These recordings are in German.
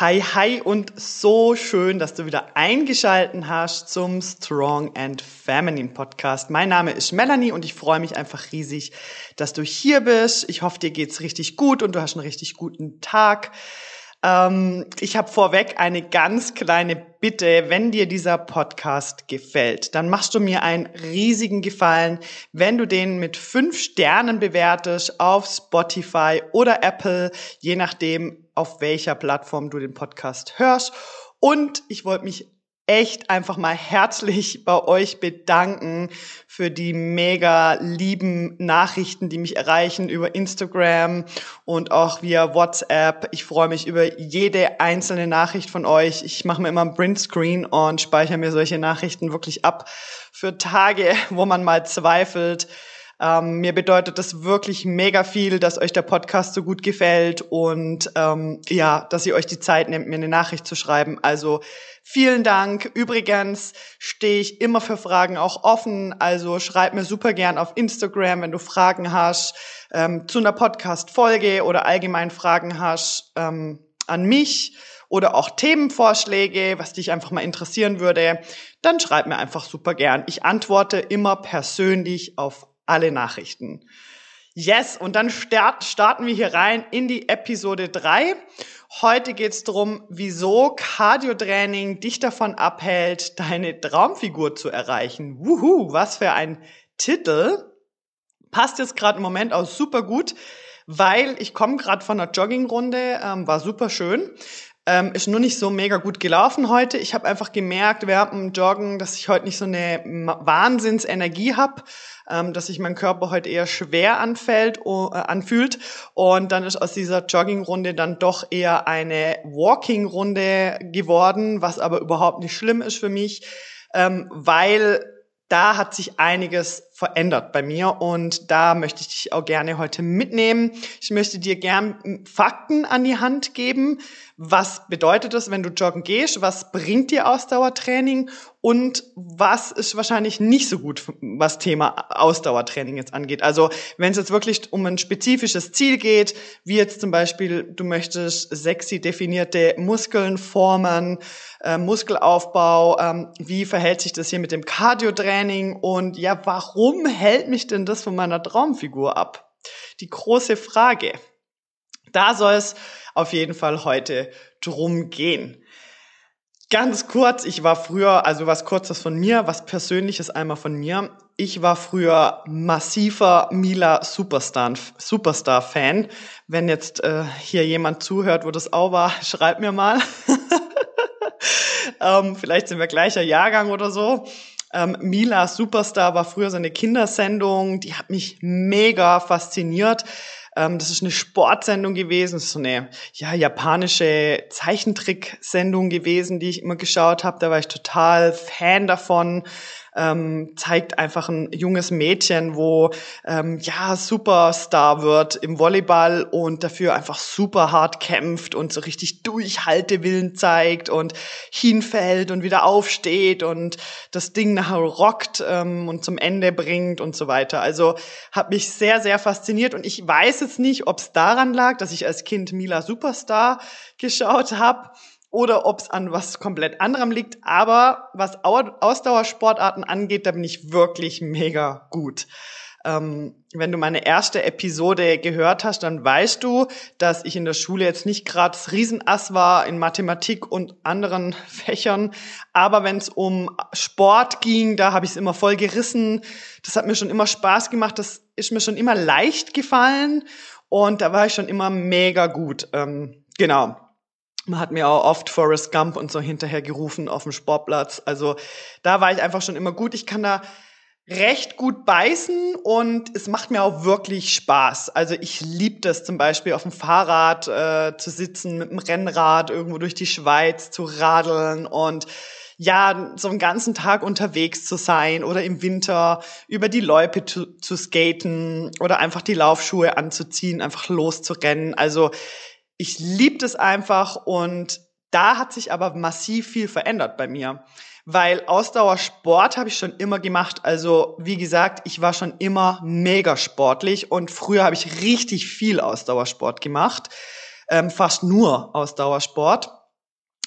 Hi, hi und so schön, dass du wieder eingeschalten hast zum Strong and Feminine Podcast. Mein Name ist Melanie und ich freue mich einfach riesig, dass du hier bist. Ich hoffe, dir geht's richtig gut und du hast einen richtig guten Tag. Ähm, ich habe vorweg eine ganz kleine Bitte. Wenn dir dieser Podcast gefällt, dann machst du mir einen riesigen Gefallen, wenn du den mit fünf Sternen bewertest auf Spotify oder Apple, je nachdem, auf welcher Plattform du den Podcast hörst. Und ich wollte mich echt einfach mal herzlich bei euch bedanken für die mega lieben Nachrichten, die mich erreichen über Instagram und auch via WhatsApp. Ich freue mich über jede einzelne Nachricht von euch. Ich mache mir immer ein Printscreen und speichere mir solche Nachrichten wirklich ab für Tage, wo man mal zweifelt. Ähm, mir bedeutet das wirklich mega viel, dass euch der Podcast so gut gefällt und ähm, ja, dass ihr euch die Zeit nehmt, mir eine Nachricht zu schreiben. Also vielen Dank. Übrigens stehe ich immer für Fragen auch offen. Also schreib mir super gern auf Instagram, wenn du Fragen hast ähm, zu einer Podcast-Folge oder allgemein Fragen hast ähm, an mich oder auch Themenvorschläge, was dich einfach mal interessieren würde, dann schreib mir einfach super gern. Ich antworte immer persönlich auf alle Nachrichten. Yes, und dann start, starten wir hier rein in die Episode 3. Heute geht es darum, wieso Cardio-Training dich davon abhält, deine Traumfigur zu erreichen. Wuhu, was für ein Titel. Passt jetzt gerade im Moment auch super gut, weil ich komme gerade von einer Joggingrunde, ähm, war super schön. Ähm, ist nur nicht so mega gut gelaufen heute. Ich habe einfach gemerkt während dem Joggen, dass ich heute nicht so eine Wahnsinnsenergie habe, ähm, dass sich mein Körper heute eher schwer anfällt, uh, anfühlt. Und dann ist aus dieser Joggingrunde dann doch eher eine Walking-Runde geworden, was aber überhaupt nicht schlimm ist für mich, ähm, weil da hat sich einiges verändert bei mir und da möchte ich dich auch gerne heute mitnehmen. Ich möchte dir gern Fakten an die Hand geben. Was bedeutet das, wenn du joggen gehst? Was bringt dir Ausdauertraining? Und was ist wahrscheinlich nicht so gut, was Thema Ausdauertraining jetzt angeht? Also wenn es jetzt wirklich um ein spezifisches Ziel geht, wie jetzt zum Beispiel, du möchtest sexy definierte Muskeln formen, äh, Muskelaufbau, ähm, wie verhält sich das hier mit dem Cardio-Training und ja, warum warum hält mich denn das von meiner Traumfigur ab? Die große Frage. Da soll es auf jeden Fall heute drum gehen. Ganz kurz, ich war früher, also was kurzes von mir, was persönliches einmal von mir. Ich war früher massiver Mila Superstar, Superstar Fan. Wenn jetzt äh, hier jemand zuhört, wo das auch war, schreibt mir mal. ähm, vielleicht sind wir gleicher Jahrgang oder so. Ähm, Mila Superstar war früher so eine Kindersendung, die hat mich mega fasziniert. Ähm, das ist eine Sportsendung gewesen, das ist so eine ja, japanische Zeichentricksendung gewesen, die ich immer geschaut habe. Da war ich total Fan davon ähm, zeigt einfach ein junges Mädchen, wo ähm, ja Superstar wird im Volleyball und dafür einfach super hart kämpft und so richtig Durchhaltewillen zeigt und hinfällt und wieder aufsteht und das Ding nachher rockt ähm, und zum Ende bringt und so weiter. Also hat mich sehr, sehr fasziniert und ich weiß jetzt nicht, ob es daran lag, dass ich als Kind Mila Superstar geschaut habe oder ob es an was komplett anderem liegt. Aber was Ausdauersportarten angeht, da bin ich wirklich mega gut. Ähm, wenn du meine erste Episode gehört hast, dann weißt du, dass ich in der Schule jetzt nicht gerade das Riesenass war in Mathematik und anderen Fächern. Aber wenn es um Sport ging, da habe ich es immer voll gerissen. Das hat mir schon immer Spaß gemacht. Das ist mir schon immer leicht gefallen. Und da war ich schon immer mega gut. Ähm, genau. Man hat mir auch oft Forrest Gump und so hinterher gerufen auf dem Sportplatz. Also da war ich einfach schon immer gut. Ich kann da recht gut beißen und es macht mir auch wirklich Spaß. Also ich liebe das zum Beispiel auf dem Fahrrad äh, zu sitzen, mit dem Rennrad irgendwo durch die Schweiz zu radeln und ja, so einen ganzen Tag unterwegs zu sein oder im Winter über die Loipe zu, zu skaten oder einfach die Laufschuhe anzuziehen, einfach loszurennen. Also ich liebe das einfach und da hat sich aber massiv viel verändert bei mir weil Ausdauersport habe ich schon immer gemacht. Also wie gesagt, ich war schon immer mega sportlich und früher habe ich richtig viel Ausdauersport gemacht, ähm, fast nur Ausdauersport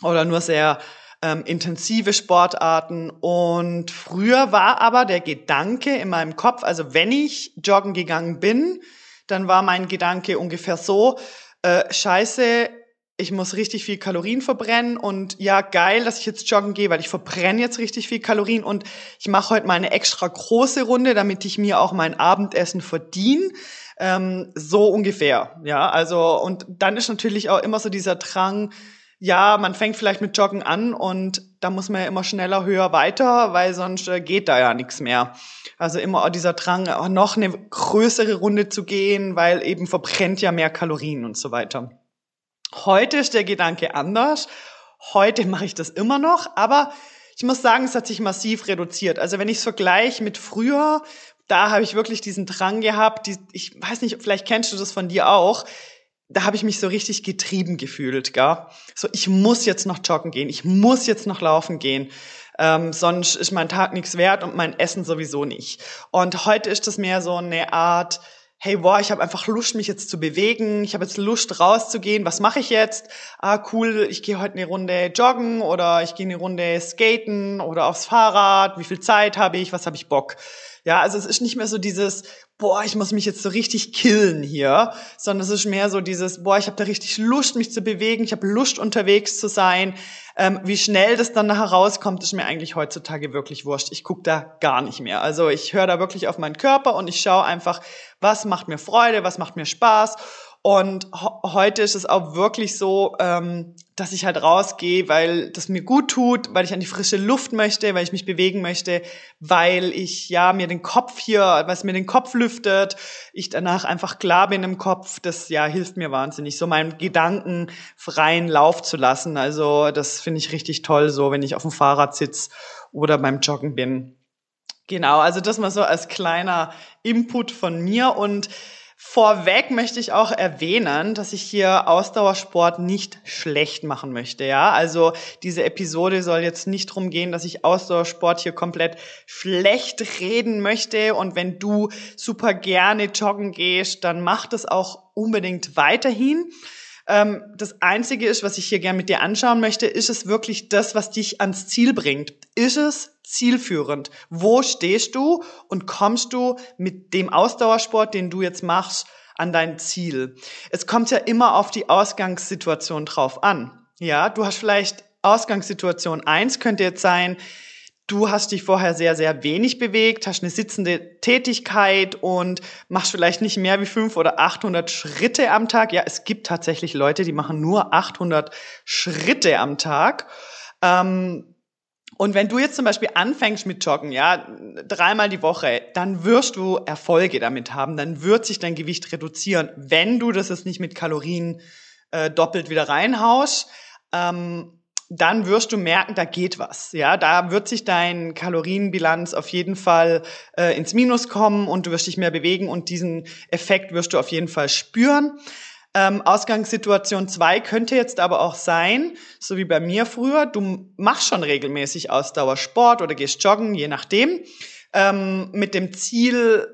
oder nur sehr ähm, intensive Sportarten. Und früher war aber der Gedanke in meinem Kopf, also wenn ich joggen gegangen bin, dann war mein Gedanke ungefähr so, äh, scheiße, ich muss richtig viel Kalorien verbrennen und ja, geil, dass ich jetzt joggen gehe, weil ich verbrenne jetzt richtig viel Kalorien und ich mache heute mal eine extra große Runde, damit ich mir auch mein Abendessen verdiene. Ähm, so ungefähr, ja, also und dann ist natürlich auch immer so dieser Drang, ja, man fängt vielleicht mit Joggen an und da muss man ja immer schneller, höher, weiter, weil sonst äh, geht da ja nichts mehr. Also immer auch dieser Drang, auch noch eine größere Runde zu gehen, weil eben verbrennt ja mehr Kalorien und so weiter. Heute ist der Gedanke anders. Heute mache ich das immer noch, aber ich muss sagen, es hat sich massiv reduziert. Also wenn ich es vergleiche mit früher, da habe ich wirklich diesen Drang gehabt. Die, ich weiß nicht, vielleicht kennst du das von dir auch. Da habe ich mich so richtig getrieben gefühlt, gell? So, ich muss jetzt noch joggen gehen, ich muss jetzt noch laufen gehen. Ähm, sonst ist mein Tag nichts wert und mein Essen sowieso nicht. Und heute ist das mehr so eine Art, hey, boah, ich habe einfach Lust, mich jetzt zu bewegen, ich habe jetzt Lust, rauszugehen, was mache ich jetzt? Ah, cool, ich gehe heute eine Runde joggen oder ich gehe eine Runde skaten oder aufs Fahrrad, wie viel Zeit habe ich, was habe ich Bock? Ja, also es ist nicht mehr so dieses, boah, ich muss mich jetzt so richtig killen hier, sondern es ist mehr so dieses, boah, ich habe da richtig Lust, mich zu bewegen, ich habe Lust, unterwegs zu sein. Ähm, wie schnell das dann nachher rauskommt, ist mir eigentlich heutzutage wirklich wurscht. Ich gucke da gar nicht mehr. Also ich höre da wirklich auf meinen Körper und ich schaue einfach, was macht mir Freude, was macht mir Spaß und heute ist es auch wirklich so, ähm, dass ich halt rausgehe, weil das mir gut tut, weil ich an die frische Luft möchte, weil ich mich bewegen möchte, weil ich ja mir den Kopf hier, was mir den Kopf lüftet, ich danach einfach klar bin im Kopf, das ja hilft mir wahnsinnig, so meinen Gedanken freien Lauf zu lassen. Also das finde ich richtig toll, so wenn ich auf dem Fahrrad sitze oder beim Joggen bin. Genau, also das mal so als kleiner Input von mir und Vorweg möchte ich auch erwähnen, dass ich hier Ausdauersport nicht schlecht machen möchte, ja. Also diese Episode soll jetzt nicht drum gehen, dass ich Ausdauersport hier komplett schlecht reden möchte. Und wenn du super gerne joggen gehst, dann mach das auch unbedingt weiterhin. Ähm, das Einzige ist, was ich hier gerne mit dir anschauen möchte, ist es wirklich das, was dich ans Ziel bringt? Ist es zielführend? Wo stehst du und kommst du mit dem Ausdauersport, den du jetzt machst, an dein Ziel? Es kommt ja immer auf die Ausgangssituation drauf an. Ja, du hast vielleicht Ausgangssituation eins könnte jetzt sein, du hast dich vorher sehr, sehr wenig bewegt, hast eine sitzende Tätigkeit und machst vielleicht nicht mehr wie fünf oder 800 Schritte am Tag. Ja, es gibt tatsächlich Leute, die machen nur 800 Schritte am Tag. Ähm, und wenn du jetzt zum Beispiel anfängst mit Joggen, ja, dreimal die Woche, dann wirst du Erfolge damit haben, dann wird sich dein Gewicht reduzieren, wenn du das jetzt nicht mit Kalorien äh, doppelt wieder reinhaust. Ähm, dann wirst du merken, da geht was. Ja, da wird sich dein Kalorienbilanz auf jeden Fall äh, ins Minus kommen und du wirst dich mehr bewegen und diesen Effekt wirst du auf jeden Fall spüren. Ähm, Ausgangssituation zwei könnte jetzt aber auch sein, so wie bei mir früher, du machst schon regelmäßig Ausdauersport oder gehst joggen, je nachdem, ähm, mit dem Ziel,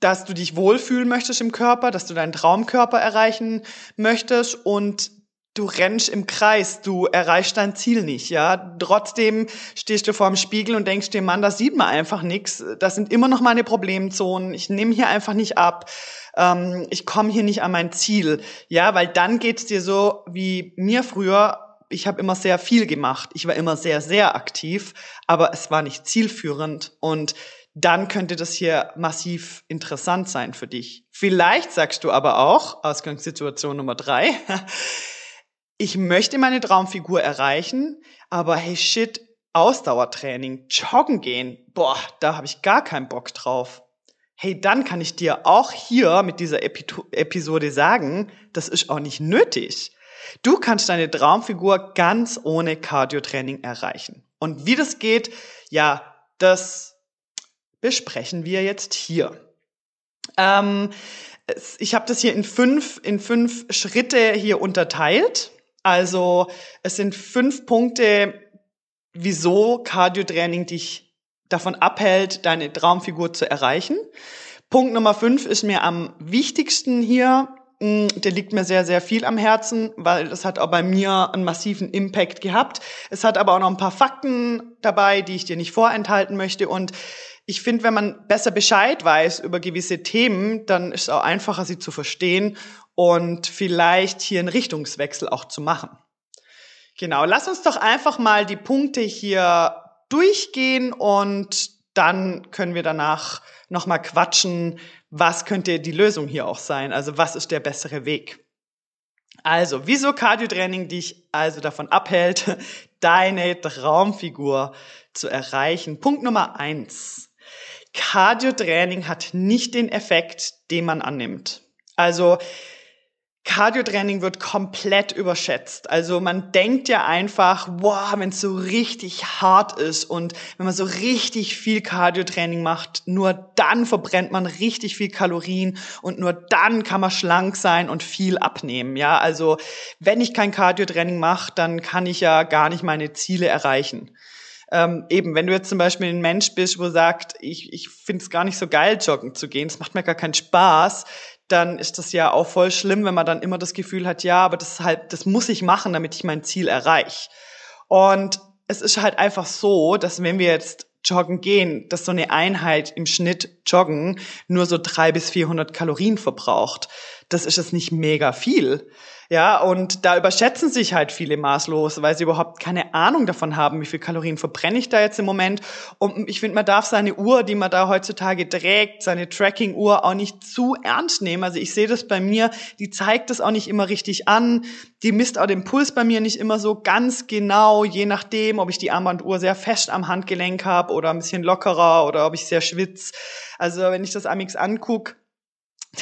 dass du dich wohlfühlen möchtest im Körper, dass du deinen Traumkörper erreichen möchtest und du rennst im Kreis, du erreichst dein Ziel nicht, ja. Trotzdem stehst du vor dem Spiegel und denkst dir, Mann, das sieht man einfach nichts. Das sind immer noch meine Problemzonen. Ich nehme hier einfach nicht ab. Ähm, ich komme hier nicht an mein Ziel, ja, weil dann geht's dir so wie mir früher. Ich habe immer sehr viel gemacht. Ich war immer sehr, sehr aktiv, aber es war nicht zielführend und dann könnte das hier massiv interessant sein für dich. Vielleicht sagst du aber auch, Ausgangssituation Nummer drei, ich möchte meine Traumfigur erreichen, aber hey shit, Ausdauertraining, joggen gehen, boah, da habe ich gar keinen Bock drauf. Hey, dann kann ich dir auch hier mit dieser Epi Episode sagen, das ist auch nicht nötig. Du kannst deine Traumfigur ganz ohne Cardio-Training erreichen. Und wie das geht, ja, das besprechen wir jetzt hier. Ähm, ich habe das hier in fünf, in fünf Schritte hier unterteilt. Also es sind fünf Punkte, wieso Cardio-Training dich davon abhält, deine Traumfigur zu erreichen. Punkt Nummer fünf ist mir am wichtigsten hier. Der liegt mir sehr, sehr viel am Herzen, weil das hat auch bei mir einen massiven Impact gehabt. Es hat aber auch noch ein paar Fakten dabei, die ich dir nicht vorenthalten möchte. Und ich finde, wenn man besser Bescheid weiß über gewisse Themen, dann ist es auch einfacher, sie zu verstehen und vielleicht hier einen Richtungswechsel auch zu machen. Genau, lass uns doch einfach mal die Punkte hier durchgehen und dann können wir danach nochmal quatschen, was könnte die Lösung hier auch sein? Also was ist der bessere Weg? Also, wieso Cardio-Training dich also davon abhält, deine Traumfigur zu erreichen? Punkt Nummer eins. Cardio-Training hat nicht den Effekt, den man annimmt. Also Cardio-Training wird komplett überschätzt. Also man denkt ja einfach, wow, wenn es so richtig hart ist und wenn man so richtig viel Cardio-Training macht, nur dann verbrennt man richtig viel Kalorien und nur dann kann man schlank sein und viel abnehmen. Ja, also wenn ich kein Cardio-Training mache, dann kann ich ja gar nicht meine Ziele erreichen. Ähm, eben, wenn du jetzt zum Beispiel ein Mensch bist, wo sagt, ich, ich finde es gar nicht so geil, joggen zu gehen, es macht mir gar keinen Spaß, dann ist das ja auch voll schlimm, wenn man dann immer das Gefühl hat, ja, aber das halt, das muss ich machen, damit ich mein Ziel erreiche. Und es ist halt einfach so, dass wenn wir jetzt joggen gehen, dass so eine Einheit im Schnitt joggen nur so drei bis 400 Kalorien verbraucht. Das ist es nicht mega viel. Ja, und da überschätzen sich halt viele maßlos, weil sie überhaupt keine Ahnung davon haben, wie viel Kalorien verbrenne ich da jetzt im Moment. Und ich finde, man darf seine Uhr, die man da heutzutage trägt, seine Tracking-Uhr auch nicht zu ernst nehmen. Also ich sehe das bei mir, die zeigt das auch nicht immer richtig an. Die misst auch den Puls bei mir nicht immer so ganz genau, je nachdem, ob ich die Armbanduhr sehr fest am Handgelenk habe oder ein bisschen lockerer oder ob ich sehr schwitz. Also wenn ich das Amix anguck,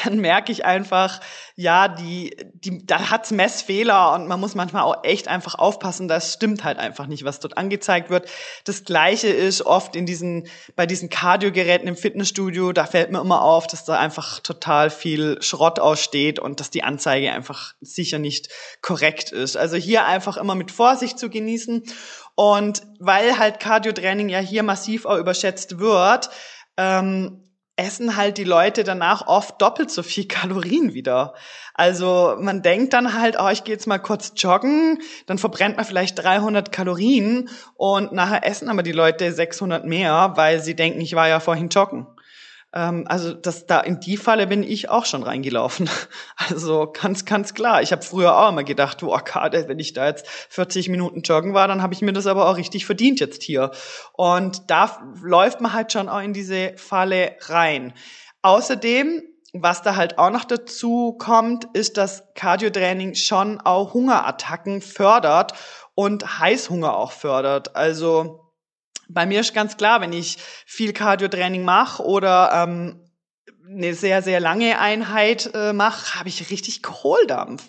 dann merke ich einfach, ja, die, die, da hat's Messfehler und man muss manchmal auch echt einfach aufpassen, das stimmt halt einfach nicht, was dort angezeigt wird. Das Gleiche ist oft in diesen, bei diesen Kardiogeräten im Fitnessstudio, da fällt mir immer auf, dass da einfach total viel Schrott aussteht und dass die Anzeige einfach sicher nicht korrekt ist. Also hier einfach immer mit Vorsicht zu genießen und weil halt Cardiotraining ja hier massiv auch überschätzt wird, ähm, essen halt die Leute danach oft doppelt so viel Kalorien wieder. Also man denkt dann halt, oh, ich gehe jetzt mal kurz joggen, dann verbrennt man vielleicht 300 Kalorien und nachher essen aber die Leute 600 mehr, weil sie denken, ich war ja vorhin joggen. Ähm, also das, da in die Falle bin ich auch schon reingelaufen. Also ganz, ganz klar. Ich habe früher auch immer gedacht, oh Gott, wenn ich da jetzt 40 Minuten joggen war, dann habe ich mir das aber auch richtig verdient jetzt hier. Und da läuft man halt schon auch in diese Falle rein. Außerdem was da halt auch noch dazu kommt, ist, dass Cardiotraining schon auch Hungerattacken fördert und Heißhunger auch fördert. Also bei mir ist ganz klar, wenn ich viel Cardio-Training mache oder ähm, eine sehr, sehr lange Einheit äh, mache, habe ich richtig Kohldampf.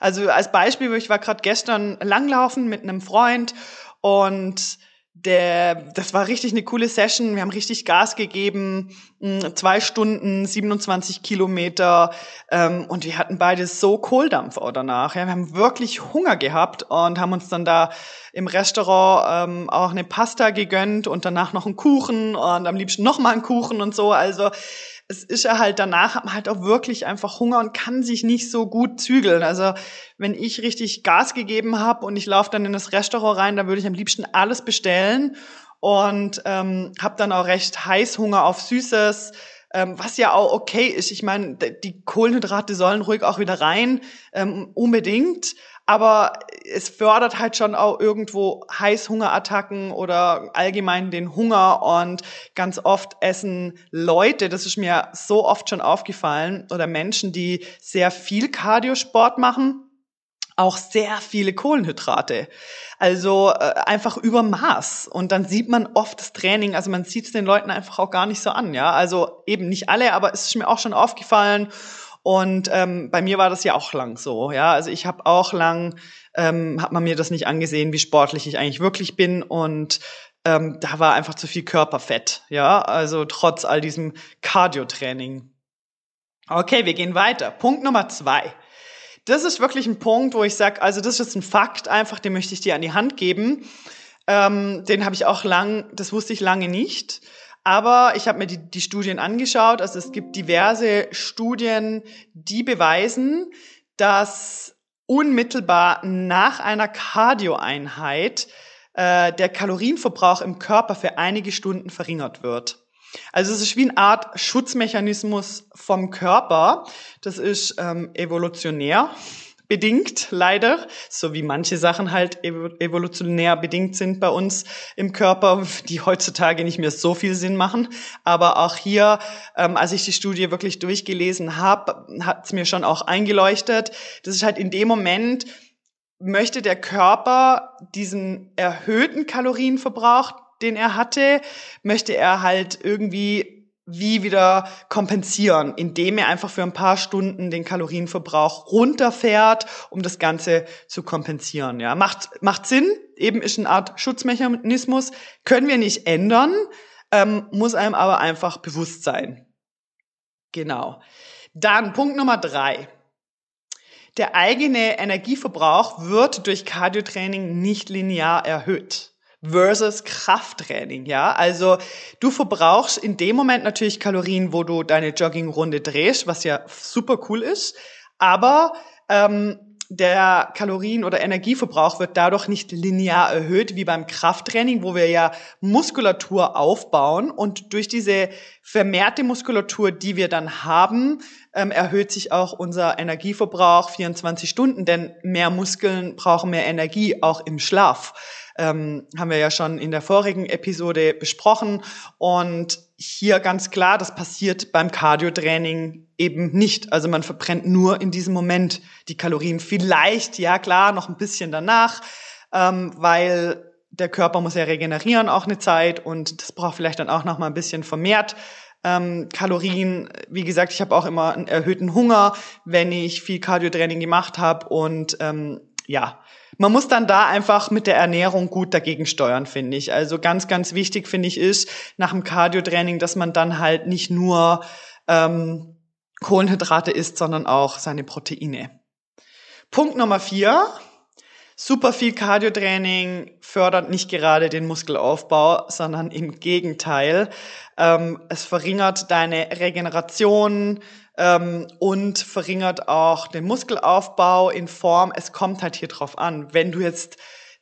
Also als Beispiel, ich war gerade gestern langlaufen mit einem Freund und der, das war richtig eine coole Session. Wir haben richtig Gas gegeben, hm, zwei Stunden, 27 Kilometer ähm, und wir hatten beide so Kohldampf auch danach. Ja, wir haben wirklich Hunger gehabt und haben uns dann da im Restaurant ähm, auch eine Pasta gegönnt und danach noch einen Kuchen und am liebsten noch mal einen Kuchen und so. Also es ist ja halt danach hat man halt auch wirklich einfach Hunger und kann sich nicht so gut zügeln. Also wenn ich richtig Gas gegeben habe und ich laufe dann in das Restaurant rein, dann würde ich am liebsten alles bestellen und ähm, habe dann auch recht Heißhunger auf Süßes, ähm, was ja auch okay ist. Ich meine, die Kohlenhydrate sollen ruhig auch wieder rein, ähm, unbedingt aber es fördert halt schon auch irgendwo Heißhungerattacken oder allgemein den Hunger und ganz oft essen Leute, das ist mir so oft schon aufgefallen, oder Menschen, die sehr viel Kardiosport machen, auch sehr viele Kohlenhydrate. Also äh, einfach über Maß. Und dann sieht man oft das Training, also man sieht es den Leuten einfach auch gar nicht so an. Ja, also eben nicht alle, aber es ist mir auch schon aufgefallen. Und ähm, bei mir war das ja auch lang so. Ja, also ich habe auch lang, ähm, hat man mir das nicht angesehen, wie sportlich ich eigentlich wirklich bin und ähm, da war einfach zu viel Körperfett. Ja, also trotz all diesem Cardio-Training. Okay, wir gehen weiter. Punkt Nummer zwei. Das ist wirklich ein Punkt, wo ich sage, also das ist ein Fakt, einfach, den möchte ich dir an die Hand geben. Ähm, den habe ich auch lang, das wusste ich lange nicht. Aber ich habe mir die, die Studien angeschaut. Also es gibt diverse Studien, die beweisen, dass unmittelbar nach einer Cardioeinheit äh, der Kalorienverbrauch im Körper für einige Stunden verringert wird. Also es ist wie eine Art Schutzmechanismus vom Körper. Das ist ähm, evolutionär bedingt, leider, so wie manche Sachen halt evolutionär bedingt sind bei uns im Körper, die heutzutage nicht mehr so viel Sinn machen. Aber auch hier, ähm, als ich die Studie wirklich durchgelesen habe, hat es mir schon auch eingeleuchtet. Das ist halt in dem Moment, möchte der Körper diesen erhöhten Kalorienverbrauch, den er hatte, möchte er halt irgendwie wie wieder kompensieren, indem er einfach für ein paar Stunden den Kalorienverbrauch runterfährt, um das Ganze zu kompensieren. Ja, macht macht Sinn. Eben ist eine Art Schutzmechanismus, können wir nicht ändern, ähm, muss einem aber einfach bewusst sein. Genau. Dann Punkt Nummer drei. Der eigene Energieverbrauch wird durch Cardiotraining nicht linear erhöht versus Krafttraining, ja. Also du verbrauchst in dem Moment natürlich Kalorien, wo du deine Joggingrunde drehst, was ja super cool ist, aber ähm, der Kalorien- oder Energieverbrauch wird dadurch nicht linear erhöht wie beim Krafttraining, wo wir ja Muskulatur aufbauen und durch diese vermehrte Muskulatur, die wir dann haben, ähm, erhöht sich auch unser Energieverbrauch 24 Stunden, denn mehr Muskeln brauchen mehr Energie auch im Schlaf ähm, haben wir ja schon in der vorigen Episode besprochen. Und hier ganz klar, das passiert beim Cardio-Training eben nicht. Also man verbrennt nur in diesem Moment die Kalorien. Vielleicht, ja klar, noch ein bisschen danach, ähm, weil der Körper muss ja regenerieren auch eine Zeit und das braucht vielleicht dann auch noch mal ein bisschen vermehrt ähm, Kalorien. Wie gesagt, ich habe auch immer einen erhöhten Hunger, wenn ich viel Cardio-Training gemacht habe und ähm, ja, man muss dann da einfach mit der Ernährung gut dagegen steuern, finde ich. Also ganz, ganz wichtig finde ich ist nach dem Cardio-Training, dass man dann halt nicht nur ähm, Kohlenhydrate isst, sondern auch seine Proteine. Punkt Nummer vier. Super viel Cardio-Training fördert nicht gerade den Muskelaufbau, sondern im Gegenteil. Ähm, es verringert deine Regeneration, ähm, und verringert auch den Muskelaufbau in Form. Es kommt halt hier drauf an. Wenn du jetzt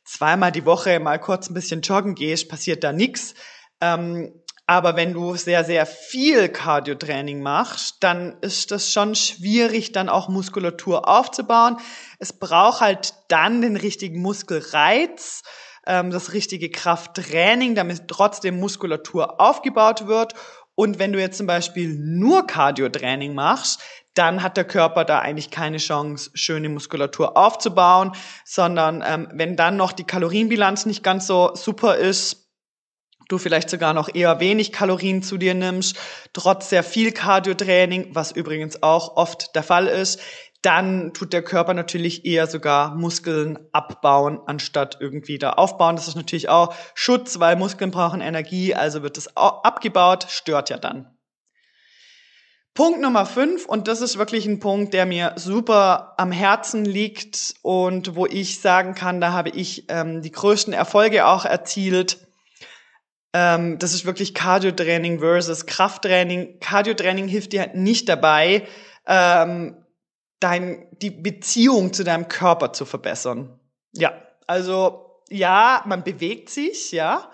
zweimal die Woche mal kurz ein bisschen joggen gehst, passiert da nichts. Ähm, aber wenn du sehr, sehr viel Cardio-Training machst, dann ist das schon schwierig, dann auch Muskulatur aufzubauen. Es braucht halt dann den richtigen Muskelreiz, ähm, das richtige Krafttraining, damit trotzdem Muskulatur aufgebaut wird. Und wenn du jetzt zum Beispiel nur Cardio-Training machst, dann hat der Körper da eigentlich keine Chance, schöne Muskulatur aufzubauen, sondern ähm, wenn dann noch die Kalorienbilanz nicht ganz so super ist, du vielleicht sogar noch eher wenig Kalorien zu dir nimmst, trotz sehr viel Cardio-Training, was übrigens auch oft der Fall ist, dann tut der Körper natürlich eher sogar Muskeln abbauen, anstatt irgendwie da aufbauen. Das ist natürlich auch Schutz, weil Muskeln brauchen Energie, also wird das abgebaut, stört ja dann. Punkt Nummer fünf, und das ist wirklich ein Punkt, der mir super am Herzen liegt und wo ich sagen kann, da habe ich ähm, die größten Erfolge auch erzielt. Ähm, das ist wirklich Cardio-Training versus Krafttraining. Cardio-Training hilft dir nicht dabei, ähm, dein, die Beziehung zu deinem Körper zu verbessern. Ja, also ja, man bewegt sich, ja,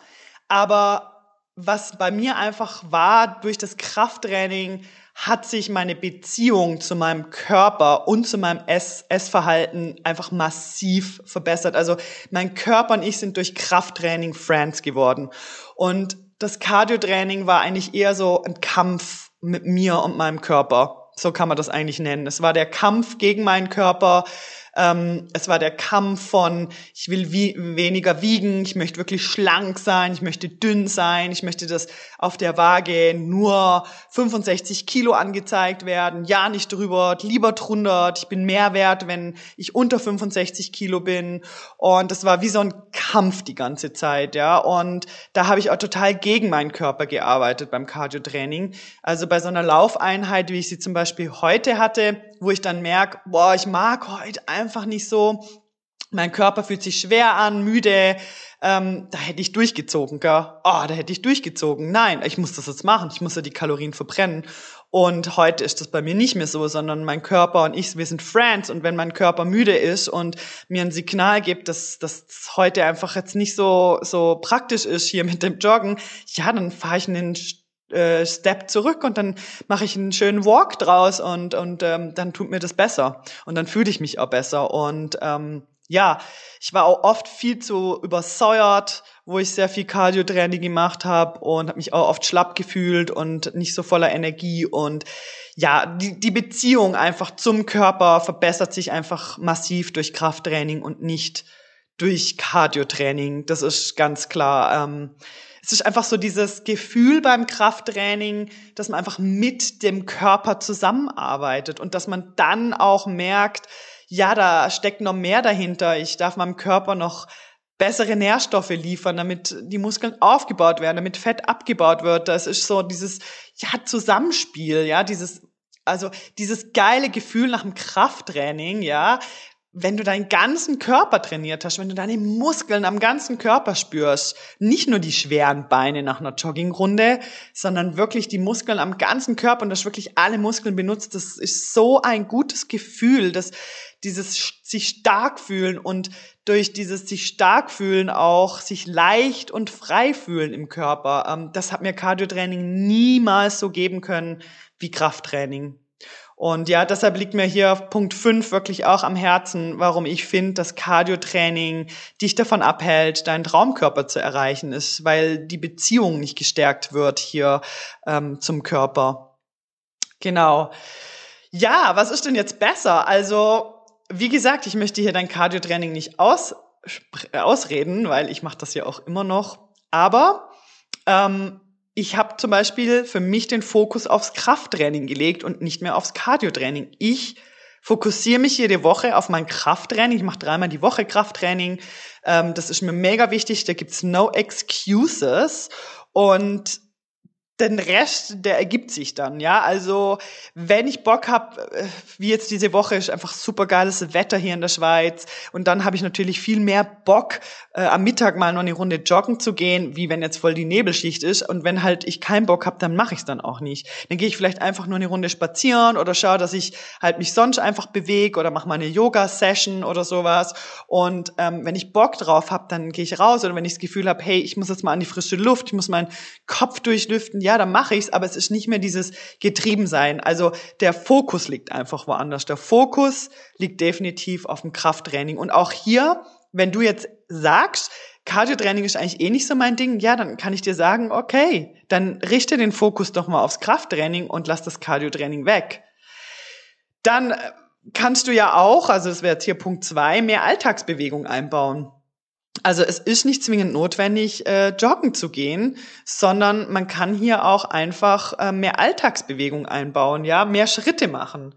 aber was bei mir einfach war, durch das Krafttraining hat sich meine Beziehung zu meinem Körper und zu meinem Ess Essverhalten einfach massiv verbessert. Also mein Körper und ich sind durch Krafttraining Friends geworden. Und das Cardio-Training war eigentlich eher so ein Kampf mit mir und meinem Körper. So kann man das eigentlich nennen. Es war der Kampf gegen meinen Körper. Ähm, es war der Kampf von, ich will wie, weniger wiegen, ich möchte wirklich schlank sein, ich möchte dünn sein, ich möchte, dass auf der Waage nur 65 Kilo angezeigt werden, ja nicht drüber, lieber drunter, ich bin mehr wert, wenn ich unter 65 Kilo bin. Und das war wie so ein Kampf die ganze Zeit, ja. Und da habe ich auch total gegen meinen Körper gearbeitet beim Cardio-Training. Also bei so einer Laufeinheit, wie ich sie zum Beispiel heute hatte, wo ich dann merke, boah, ich mag heute einfach nicht so, mein Körper fühlt sich schwer an, müde, ähm, da hätte ich durchgezogen, gell? Oh, da hätte ich durchgezogen. Nein, ich muss das jetzt machen. Ich muss ja die Kalorien verbrennen. Und heute ist das bei mir nicht mehr so, sondern mein Körper und ich, wir sind Friends. Und wenn mein Körper müde ist und mir ein Signal gibt, dass das heute einfach jetzt nicht so, so praktisch ist hier mit dem Joggen, ja, dann fahre ich einen äh, Step zurück und dann mache ich einen schönen Walk draus und, und ähm, dann tut mir das besser. Und dann fühle ich mich auch besser. Und ähm, ja, ich war auch oft viel zu übersäuert, wo ich sehr viel Cardio-Training gemacht habe und habe mich auch oft schlapp gefühlt und nicht so voller Energie und ja, die, die Beziehung einfach zum Körper verbessert sich einfach massiv durch Krafttraining und nicht durch Cardio-Training. Das ist ganz klar. Ähm, es ist einfach so dieses Gefühl beim Krafttraining, dass man einfach mit dem Körper zusammenarbeitet und dass man dann auch merkt, ja, da steckt noch mehr dahinter. Ich darf meinem Körper noch bessere Nährstoffe liefern, damit die Muskeln aufgebaut werden, damit Fett abgebaut wird. Das ist so dieses ja Zusammenspiel, ja, dieses also dieses geile Gefühl nach dem Krafttraining, ja, wenn du deinen ganzen Körper trainiert hast, wenn du deine Muskeln am ganzen Körper spürst, nicht nur die schweren Beine nach einer Joggingrunde, sondern wirklich die Muskeln am ganzen Körper und das wirklich alle Muskeln benutzt, das ist so ein gutes Gefühl, dass dieses sich stark fühlen und durch dieses sich stark fühlen auch sich leicht und frei fühlen im Körper. Ähm, das hat mir Cardio-Training niemals so geben können wie Krafttraining. Und ja, deshalb liegt mir hier Punkt 5 wirklich auch am Herzen, warum ich finde, dass Cardio-Training dich davon abhält, deinen Traumkörper zu erreichen, ist, weil die Beziehung nicht gestärkt wird hier ähm, zum Körper. Genau. Ja, was ist denn jetzt besser? Also, wie gesagt, ich möchte hier dein Cardio-Training nicht aus, ausreden, weil ich mache das ja auch immer noch. Aber ähm, ich habe zum Beispiel für mich den Fokus aufs Krafttraining gelegt und nicht mehr aufs Cardiotraining. Ich fokussiere mich jede Woche auf mein Krafttraining. Ich mache dreimal die Woche Krafttraining. Ähm, das ist mir mega wichtig. Da gibt's no excuses. Und den Rest, der ergibt sich dann, ja. Also wenn ich Bock habe, äh, wie jetzt diese Woche ist einfach super geiles Wetter hier in der Schweiz und dann habe ich natürlich viel mehr Bock, äh, am Mittag mal noch eine Runde joggen zu gehen, wie wenn jetzt voll die Nebelschicht ist. Und wenn halt ich keinen Bock habe, dann mache ich es dann auch nicht. Dann gehe ich vielleicht einfach nur eine Runde spazieren oder schaue, dass ich halt mich sonst einfach bewege oder mache mal eine Yoga-Session oder sowas. Und ähm, wenn ich Bock drauf habe, dann gehe ich raus oder wenn ich das Gefühl habe, hey, ich muss jetzt mal an die frische Luft, ich muss meinen Kopf durchlüften, ja, dann mache ich's, aber es ist nicht mehr dieses Getriebensein. Also der Fokus liegt einfach woanders. Der Fokus liegt definitiv auf dem Krafttraining. Und auch hier, wenn du jetzt sagst, Cardio-Training ist eigentlich eh nicht so mein Ding, ja, dann kann ich dir sagen, okay, dann richte den Fokus doch mal aufs Krafttraining und lass das Cardio-Training weg. Dann äh, kannst du ja auch, also das wäre jetzt hier Punkt zwei, mehr Alltagsbewegung einbauen. Also es ist nicht zwingend notwendig, äh, joggen zu gehen, sondern man kann hier auch einfach äh, mehr Alltagsbewegung einbauen, ja, mehr Schritte machen.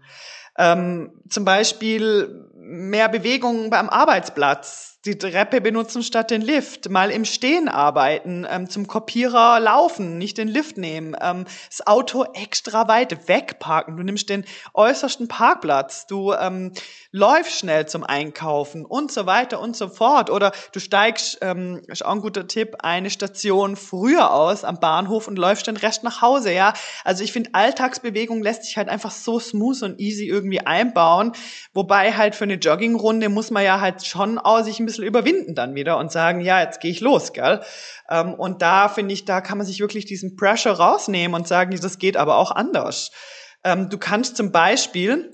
Ähm, zum Beispiel mehr Bewegung beim Arbeitsplatz, die Treppe benutzen statt den Lift, mal im Stehen arbeiten, ähm, zum Kopierer laufen, nicht den Lift nehmen, ähm, das Auto extra weit wegparken, du nimmst den äußersten Parkplatz, du ähm, läufst schnell zum Einkaufen und so weiter und so fort. Oder du steigst, ähm, ist auch ein guter Tipp, eine Station früher aus am Bahnhof und läufst den Rest nach Hause, ja. Also ich finde, Alltagsbewegung lässt sich halt einfach so smooth und easy irgendwie einbauen, wobei halt für eine Joggingrunde muss man ja halt schon auch sich ein bisschen bisschen überwinden dann wieder und sagen, ja, jetzt gehe ich los, gell? Ähm, und da finde ich, da kann man sich wirklich diesen Pressure rausnehmen und sagen, das geht aber auch anders. Ähm, du kannst zum Beispiel,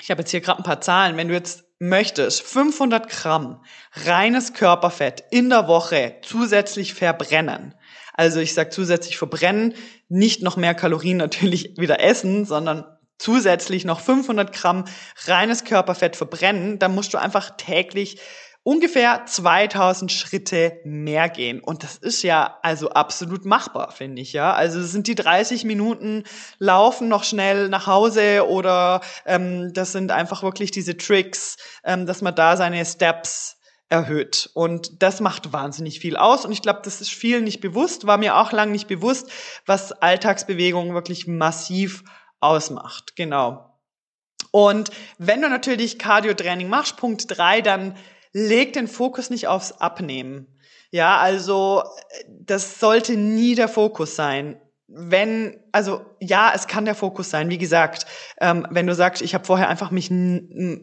ich habe jetzt hier gerade ein paar Zahlen, wenn du jetzt möchtest, 500 Gramm reines Körperfett in der Woche zusätzlich verbrennen. Also ich sage zusätzlich verbrennen, nicht noch mehr Kalorien natürlich wieder essen, sondern zusätzlich noch 500 Gramm reines Körperfett verbrennen, dann musst du einfach täglich ungefähr 2000 Schritte mehr gehen. Und das ist ja also absolut machbar, finde ich, ja. Also sind die 30 Minuten laufen noch schnell nach Hause oder ähm, das sind einfach wirklich diese Tricks, ähm, dass man da seine Steps erhöht. Und das macht wahnsinnig viel aus. Und ich glaube, das ist vielen nicht bewusst, war mir auch lang nicht bewusst, was Alltagsbewegung wirklich massiv ausmacht. Genau. Und wenn du natürlich Cardio-Training machst, Punkt drei, dann leg den Fokus nicht aufs Abnehmen. Ja, also das sollte nie der Fokus sein. Wenn, also ja, es kann der Fokus sein. Wie gesagt, ähm, wenn du sagst, ich habe vorher einfach mich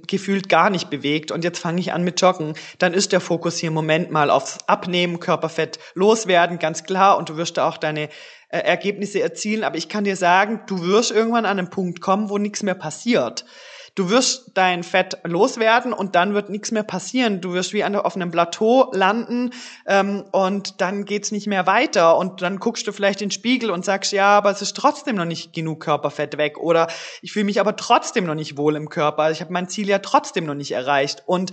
gefühlt gar nicht bewegt und jetzt fange ich an mit Joggen, dann ist der Fokus hier im Moment mal aufs Abnehmen, Körperfett loswerden, ganz klar. Und du wirst da auch deine äh, Ergebnisse erzielen. Aber ich kann dir sagen, du wirst irgendwann an einen Punkt kommen, wo nichts mehr passiert. Du wirst dein Fett loswerden und dann wird nichts mehr passieren. Du wirst wie auf einem Plateau landen ähm, und dann geht's nicht mehr weiter. Und dann guckst du vielleicht in den Spiegel und sagst, ja, aber es ist trotzdem noch nicht genug Körperfett weg. Oder ich fühle mich aber trotzdem noch nicht wohl im Körper. Ich habe mein Ziel ja trotzdem noch nicht erreicht. Und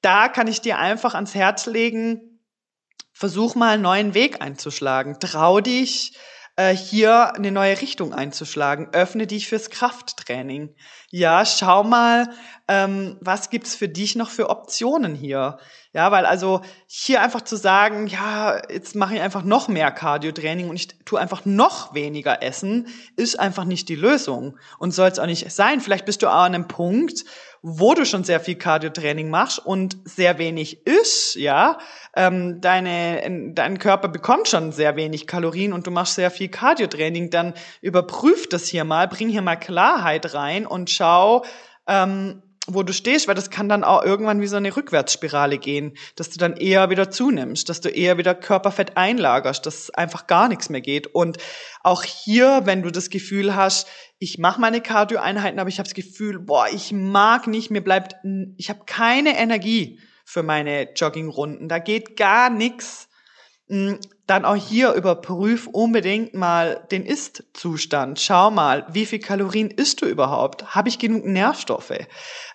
da kann ich dir einfach ans Herz legen, versuch mal einen neuen Weg einzuschlagen. Trau dich, äh, hier eine neue Richtung einzuschlagen. Öffne dich fürs Krafttraining. Ja, schau mal, ähm, was gibt's für dich noch für Optionen hier? Ja, weil also hier einfach zu sagen, ja, jetzt mache ich einfach noch mehr Cardio-Training und ich tue einfach noch weniger essen, ist einfach nicht die Lösung und soll es auch nicht sein. Vielleicht bist du auch an einem Punkt, wo du schon sehr viel Cardio-Training machst und sehr wenig isst, ja, ähm, deine, dein Körper bekommt schon sehr wenig Kalorien und du machst sehr viel Cardio-Training, dann überprüf das hier mal, bring hier mal Klarheit rein und schau, ähm, wo du stehst, weil das kann dann auch irgendwann wie so eine Rückwärtsspirale gehen, dass du dann eher wieder zunimmst, dass du eher wieder Körperfett einlagerst, dass einfach gar nichts mehr geht. Und auch hier, wenn du das Gefühl hast, ich mache meine Cardio-Einheiten, aber ich habe das Gefühl, boah, ich mag nicht, mir bleibt, ich habe keine Energie für meine Joggingrunden, da geht gar nichts dann auch hier überprüf unbedingt mal den Ist-Zustand. Schau mal, wie viel Kalorien isst du überhaupt? Habe ich genug Nährstoffe?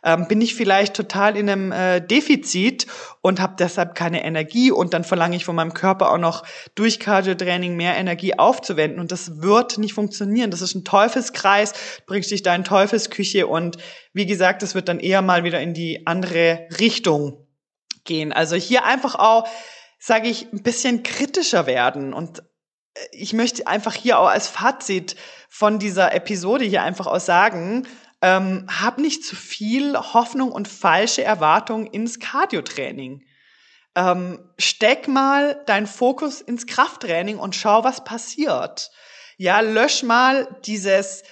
Ähm, bin ich vielleicht total in einem äh, Defizit und habe deshalb keine Energie und dann verlange ich von meinem Körper auch noch durch Cardio-Training mehr Energie aufzuwenden und das wird nicht funktionieren. Das ist ein Teufelskreis, bringst dich da in Teufelsküche und wie gesagt, das wird dann eher mal wieder in die andere Richtung gehen. Also hier einfach auch sage ich, ein bisschen kritischer werden. Und äh, ich möchte einfach hier auch als Fazit von dieser Episode hier einfach auch sagen, ähm, hab nicht zu viel Hoffnung und falsche Erwartungen ins Cardiotraining. Ähm, steck mal deinen Fokus ins Krafttraining und schau, was passiert. Ja, lösch mal dieses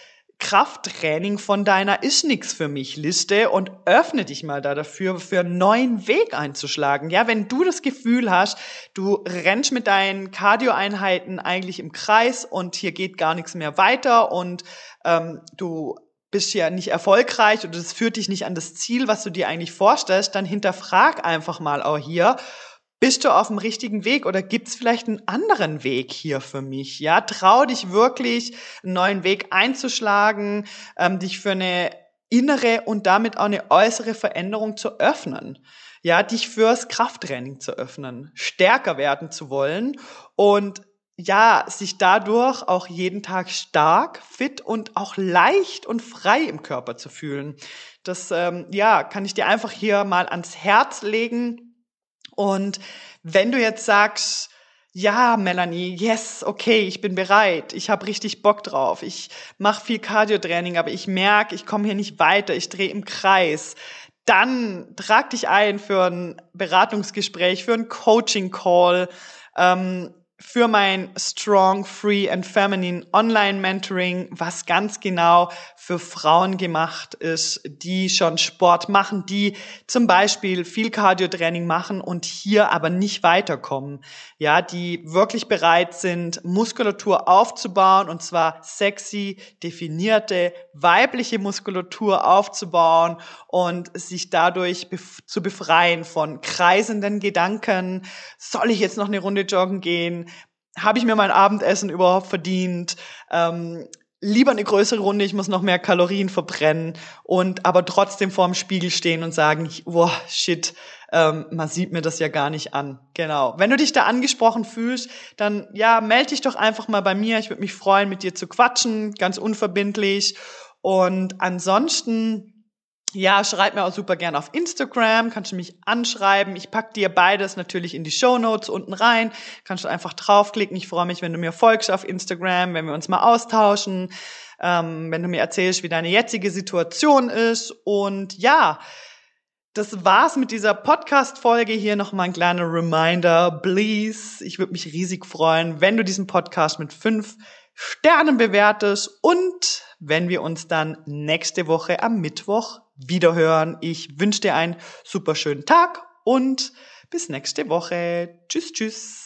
Krafttraining von deiner ist nix für mich Liste und öffne dich mal da dafür, für einen neuen Weg einzuschlagen. Ja, wenn du das Gefühl hast, du rennst mit deinen Cardio-Einheiten eigentlich im Kreis und hier geht gar nichts mehr weiter und ähm, du bist ja nicht erfolgreich oder das führt dich nicht an das Ziel, was du dir eigentlich vorstellst, dann hinterfrag einfach mal auch hier bist du auf dem richtigen Weg oder gibt es vielleicht einen anderen Weg hier für mich? Ja, trau dich wirklich, einen neuen Weg einzuschlagen, ähm, dich für eine innere und damit auch eine äußere Veränderung zu öffnen. Ja, dich fürs Krafttraining zu öffnen, stärker werden zu wollen und ja, sich dadurch auch jeden Tag stark, fit und auch leicht und frei im Körper zu fühlen. Das, ähm, ja, kann ich dir einfach hier mal ans Herz legen und wenn du jetzt sagst, ja, Melanie, yes, okay, ich bin bereit, ich habe richtig Bock drauf, ich mache viel Cardio-Training, aber ich merke, ich komme hier nicht weiter, ich drehe im Kreis, dann trag dich ein für ein Beratungsgespräch, für ein Coaching-Call. Ähm, für mein Strong, Free and Feminine Online Mentoring, was ganz genau für Frauen gemacht ist, die schon Sport machen, die zum Beispiel viel Cardio-Training machen und hier aber nicht weiterkommen. Ja, die wirklich bereit sind, Muskulatur aufzubauen und zwar sexy, definierte, weibliche Muskulatur aufzubauen und sich dadurch bef zu befreien von kreisenden Gedanken. Soll ich jetzt noch eine Runde joggen gehen? Habe ich mir mein Abendessen überhaupt verdient? Ähm, lieber eine größere Runde, ich muss noch mehr Kalorien verbrennen und aber trotzdem vorm Spiegel stehen und sagen, boah, shit, ähm, man sieht mir das ja gar nicht an. Genau. Wenn du dich da angesprochen fühlst, dann ja, melde dich doch einfach mal bei mir. Ich würde mich freuen, mit dir zu quatschen, ganz unverbindlich. Und ansonsten ja, schreib mir auch super gerne auf Instagram, kannst du mich anschreiben. Ich pack dir beides natürlich in die Show Notes unten rein. Kannst du einfach draufklicken. Ich freue mich, wenn du mir folgst auf Instagram, wenn wir uns mal austauschen, ähm, wenn du mir erzählst, wie deine jetzige Situation ist. Und ja, das war's mit dieser Podcast-Folge. Hier nochmal ein kleiner Reminder. Please, ich würde mich riesig freuen, wenn du diesen Podcast mit fünf Sternen bewertest und wenn wir uns dann nächste Woche am Mittwoch wiederhören. Ich wünsche dir einen super schönen Tag und bis nächste Woche. Tschüss, tschüss.